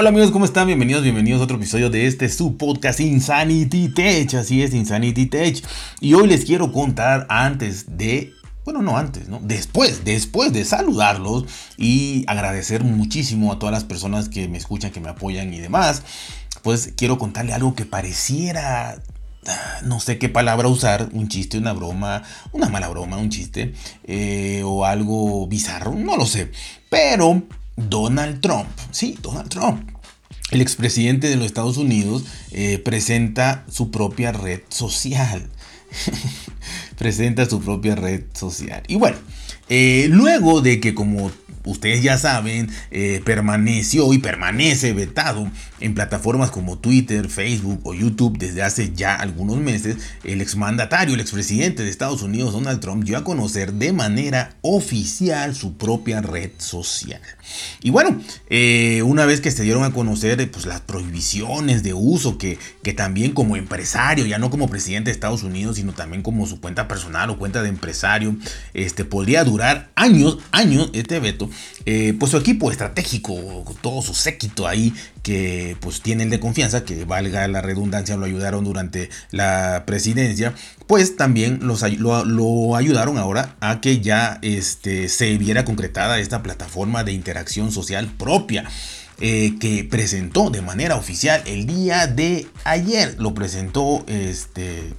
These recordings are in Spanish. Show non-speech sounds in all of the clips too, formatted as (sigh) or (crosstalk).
Hola amigos, ¿cómo están? Bienvenidos, bienvenidos a otro episodio de este su podcast Insanity Tech. Así es, Insanity Tech. Y hoy les quiero contar antes de bueno, no antes, ¿no? Después, después de saludarlos y agradecer muchísimo a todas las personas que me escuchan, que me apoyan y demás, pues quiero contarle algo que pareciera, ah, no sé qué palabra usar, un chiste, una broma, una mala broma, un chiste, eh, o algo bizarro, no lo sé, pero Donald Trump, sí, Donald Trump, el expresidente de los Estados Unidos eh, presenta su propia red social. (laughs) presenta su propia red social. Y bueno, eh, luego de que como ustedes ya saben, eh, permaneció y permanece vetado en plataformas como Twitter, Facebook o YouTube desde hace ya algunos meses, el exmandatario, el expresidente de Estados Unidos, Donald Trump, dio a conocer de manera oficial su propia red social. Y bueno, eh, una vez que se dieron a conocer pues, las prohibiciones de uso que, que también como empresario, ya no como presidente de Estados Unidos, sino también como su cuenta personal o cuenta de empresario, este, podría durar años, años este veto, eh, pues su equipo estratégico, todo su séquito ahí, que pues tienen de confianza, que valga la redundancia, lo ayudaron durante la presidencia, pues también los, lo, ayudaron ahora a que ya este, se viera concretada esta plataforma de interacción social propia. Eh, que presentó de manera oficial el día de ayer. Lo presentó este,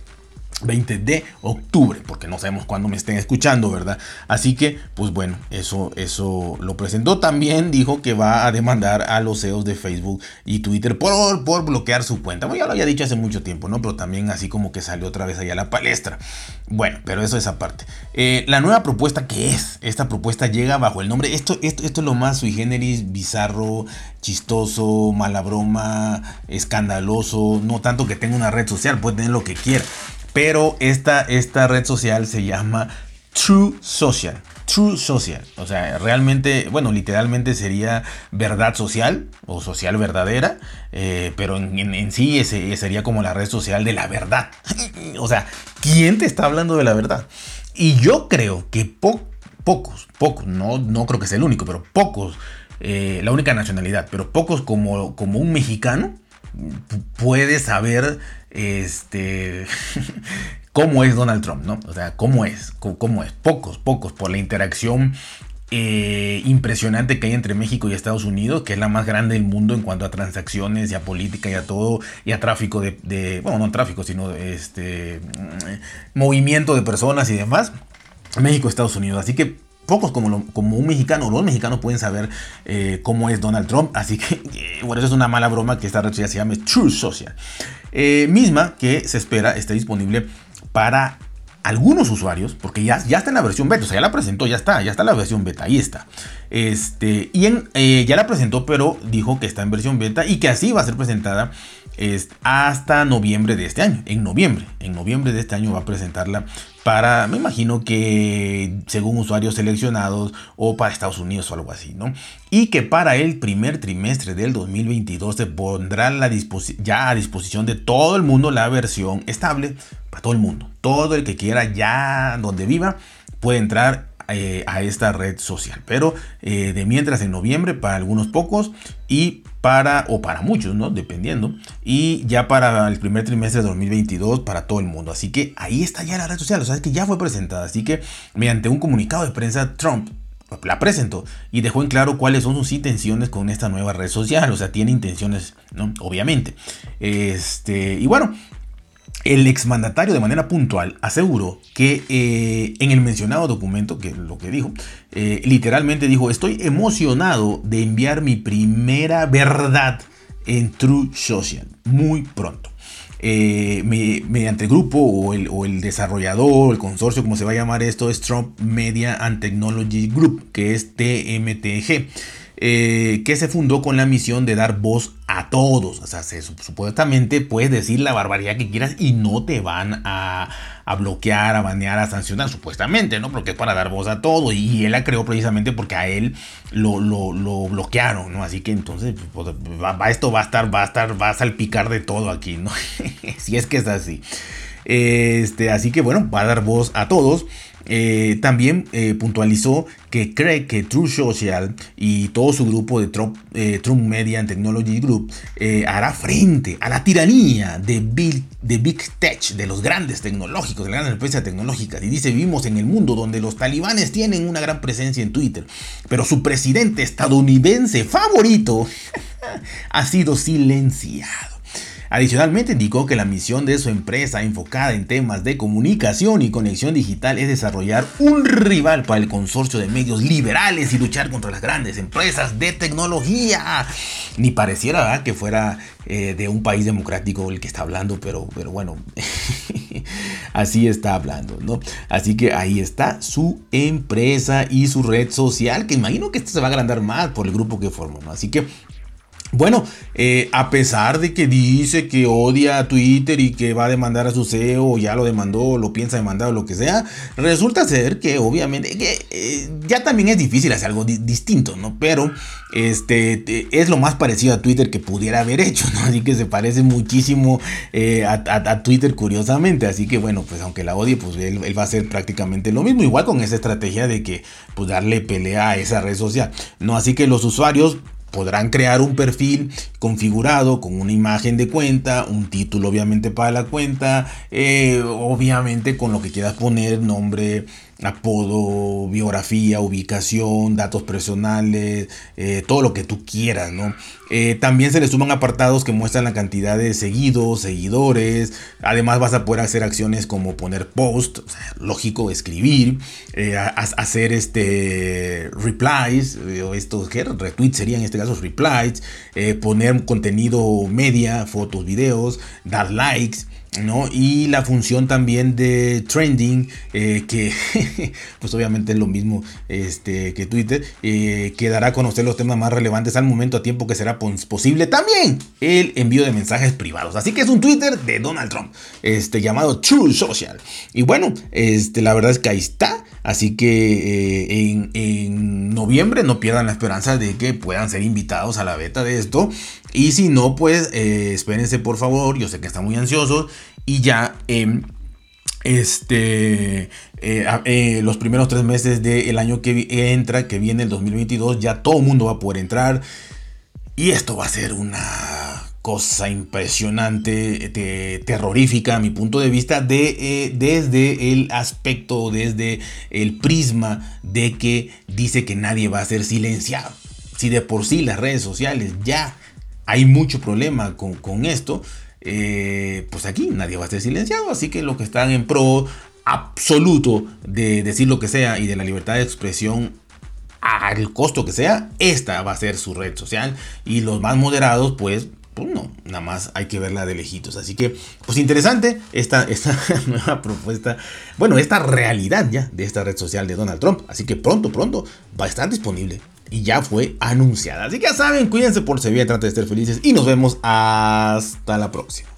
20 de octubre, porque no sabemos cuándo me estén escuchando, ¿verdad? Así que, pues bueno, eso, eso lo presentó. También dijo que va a demandar a los CEOs de Facebook y Twitter por, por bloquear su cuenta. Bueno, ya lo había dicho hace mucho tiempo, ¿no? Pero también así como que salió otra vez allá a la palestra. Bueno, pero eso es aparte. Eh, la nueva propuesta, ¿qué es? Esta propuesta llega bajo el nombre, esto, esto, esto es lo más sui generis, bizarro, chistoso, mala broma, escandaloso, no tanto que tenga una red social, puede tener lo que quiera. Pero esta, esta red social se llama True Social. True Social. O sea, realmente, bueno, literalmente sería verdad social o social verdadera, eh, pero en, sí ese, sería como la red social de la verdad. (laughs) o sea, ¿quién te está hablando de la verdad? Y yo creo que pocos, pocos, no, no creo que sea el único, pero pocos, eh, la única nacionalidad, pero pocos como, como un mexicano puede saber este, (laughs) cómo es Donald Trump, ¿no? O sea, cómo es, cómo, es. Pocos, pocos, por la interacción eh, impresionante que hay entre México y Estados Unidos, que es la más grande del mundo en cuanto a transacciones y a política y a todo, y a tráfico de, bueno, no tráfico, sino este movimiento de personas y demás. México, Estados Unidos. Así que pocos como, como un mexicano, los mexicanos pueden saber eh, cómo es Donald Trump. Así que, eh, bueno, eso es una mala broma que esta red social se llame True Social. Eh, misma que se espera esté disponible para algunos usuarios, porque ya, ya está en la versión beta, o sea, ya la presentó, ya está, ya está la versión beta, ahí está. Este, y en, ya la presentó, pero dijo que está en versión beta y que así va a ser presentada hasta noviembre de este año. En noviembre, en noviembre de este año va a presentarla para, me imagino que según usuarios seleccionados o para Estados Unidos o algo así, ¿no? Y que para el primer trimestre del 2022 se pondrá ya a disposición de todo el mundo la versión estable para todo el mundo. Todo el que quiera ya donde viva puede entrar eh, a esta red social. Pero eh, de mientras en noviembre para algunos pocos y para, o para muchos, ¿no? Dependiendo. Y ya para el primer trimestre de 2022 para todo el mundo. Así que ahí está ya la red social. O sea, es que ya fue presentada. Así que mediante un comunicado de prensa, Trump la presentó y dejó en claro cuáles son sus intenciones con esta nueva red social. O sea, tiene intenciones, ¿no? Obviamente. Este, y bueno, el exmandatario de manera puntual aseguró que eh, en el mencionado documento, que lo que dijo, eh, literalmente dijo, estoy emocionado de enviar mi primera verdad en True Social muy pronto. Eh, mediante el grupo o el, o el, desarrollador, el consorcio, como se va a llamar esto, es Trump Media and Technology Group, que es TMTG. Eh, que se fundó con la misión de dar voz a todos. O sea, supuestamente puedes decir la barbaridad que quieras y no te van a, bloquear, a banear, a sancionar, supuestamente, ¿no? Porque es para dar voz a todo. Y él la creó precisamente porque a él lo, bloquearon, ¿no? Así que entonces, pues, esto va a estar, va a estar, va a salpicar de todo aquí, ¿no? (laughs) si es que es así. Este, así que bueno, va a dar voz a todos. Eh, también eh, puntualizó que cree que True Social y todo su grupo de Trump, Trump Media and Technology Group hará frente a la tiranía de Big, de Big Tech, de los grandes tecnológicos, de las grandes empresas tecnológicas. Y dice, vivimos en el mundo donde los talibanes tienen una gran presencia en Twitter, pero su presidente estadounidense favorito (laughs) ha sido silenciado. Adicionalmente indicó que la misión de su empresa enfocada en temas de comunicación y conexión digital es desarrollar un rival para el consorcio de medios liberales y luchar contra las grandes empresas de tecnología. Ni pareciera que fuera eh, de un país democrático el que está hablando, pero, pero bueno, (laughs) así está hablando, ¿no? Así que ahí está su empresa y su red social, que imagino que esto se va a agrandar más por el grupo que formó, ¿no? Así que bueno, eh, a pesar de que dice que odia a Twitter y que va a demandar a su CEO, ya lo demandó, lo piensa demandar o lo que sea, resulta ser que obviamente que, eh, ya también es difícil hacer algo distinto, ¿no? Pero este es lo más parecido a Twitter que pudiera haber hecho, ¿no? Así que se parece muchísimo eh, a, Twitter curiosamente. Así que bueno, pues aunque la odie, pues él, él, va a hacer prácticamente lo mismo, igual con esa estrategia de que pues darle pelea a esa red social, ¿no? Así que los usuarios podrán crear un perfil configurado con una imagen de cuenta, un título obviamente para la cuenta, eh, obviamente con lo que quieras poner, nombre, apodo, biografía, ubicación, datos personales, eh, todo lo que tú quieras, ¿no? Eh, también se le suman apartados que muestran la cantidad de seguidos, seguidores. Además vas a poder hacer acciones como poner post, lógico, escribir, eh, hacer este replies, o estos que retweets serían en este caso replies, poner contenido media, fotos, videos, dar likes. ¿No? Y la función también de trending, eh, que (laughs) pues obviamente es lo mismo este, que Twitter, eh, que dará a conocer los temas más relevantes al momento a tiempo que será posible también el envío de mensajes privados. Así que es un Twitter de Donald Trump, este, llamado True Social. Y bueno, este, la verdad es que ahí está. Así que eh, en, noviembre no pierdan la esperanza de que puedan ser invitados a la beta de esto. Y si no, pues eh, espérense por favor. Yo sé que están muy ansiosos. Y ya en este, eh, los primeros tres meses del año que entra, que viene el 2022, ya todo el mundo va a poder entrar. Y esto va a ser una cosa impresionante, terrorífica a mi punto de vista, de, eh, desde el aspecto, desde el prisma de que dice que nadie va a ser silenciado. Si de por sí las redes sociales ya hay mucho problema con, esto, eh, pues aquí nadie va a ser silenciado, así que los que están en pro absoluto de decir lo que sea y de la libertad de expresión al costo que sea, esta va a ser su red social y los más moderados pues pues no, nada más hay que verla de lejitos. Así que, pues interesante esta, esta (laughs) nueva propuesta, bueno, esta realidad ya de esta red social de Donald Trump. Así que pronto, pronto va a estar disponible y ya fue anunciada. Así que ya saben, cuídense por Sevilla, traten de estar felices y nos vemos hasta la próxima.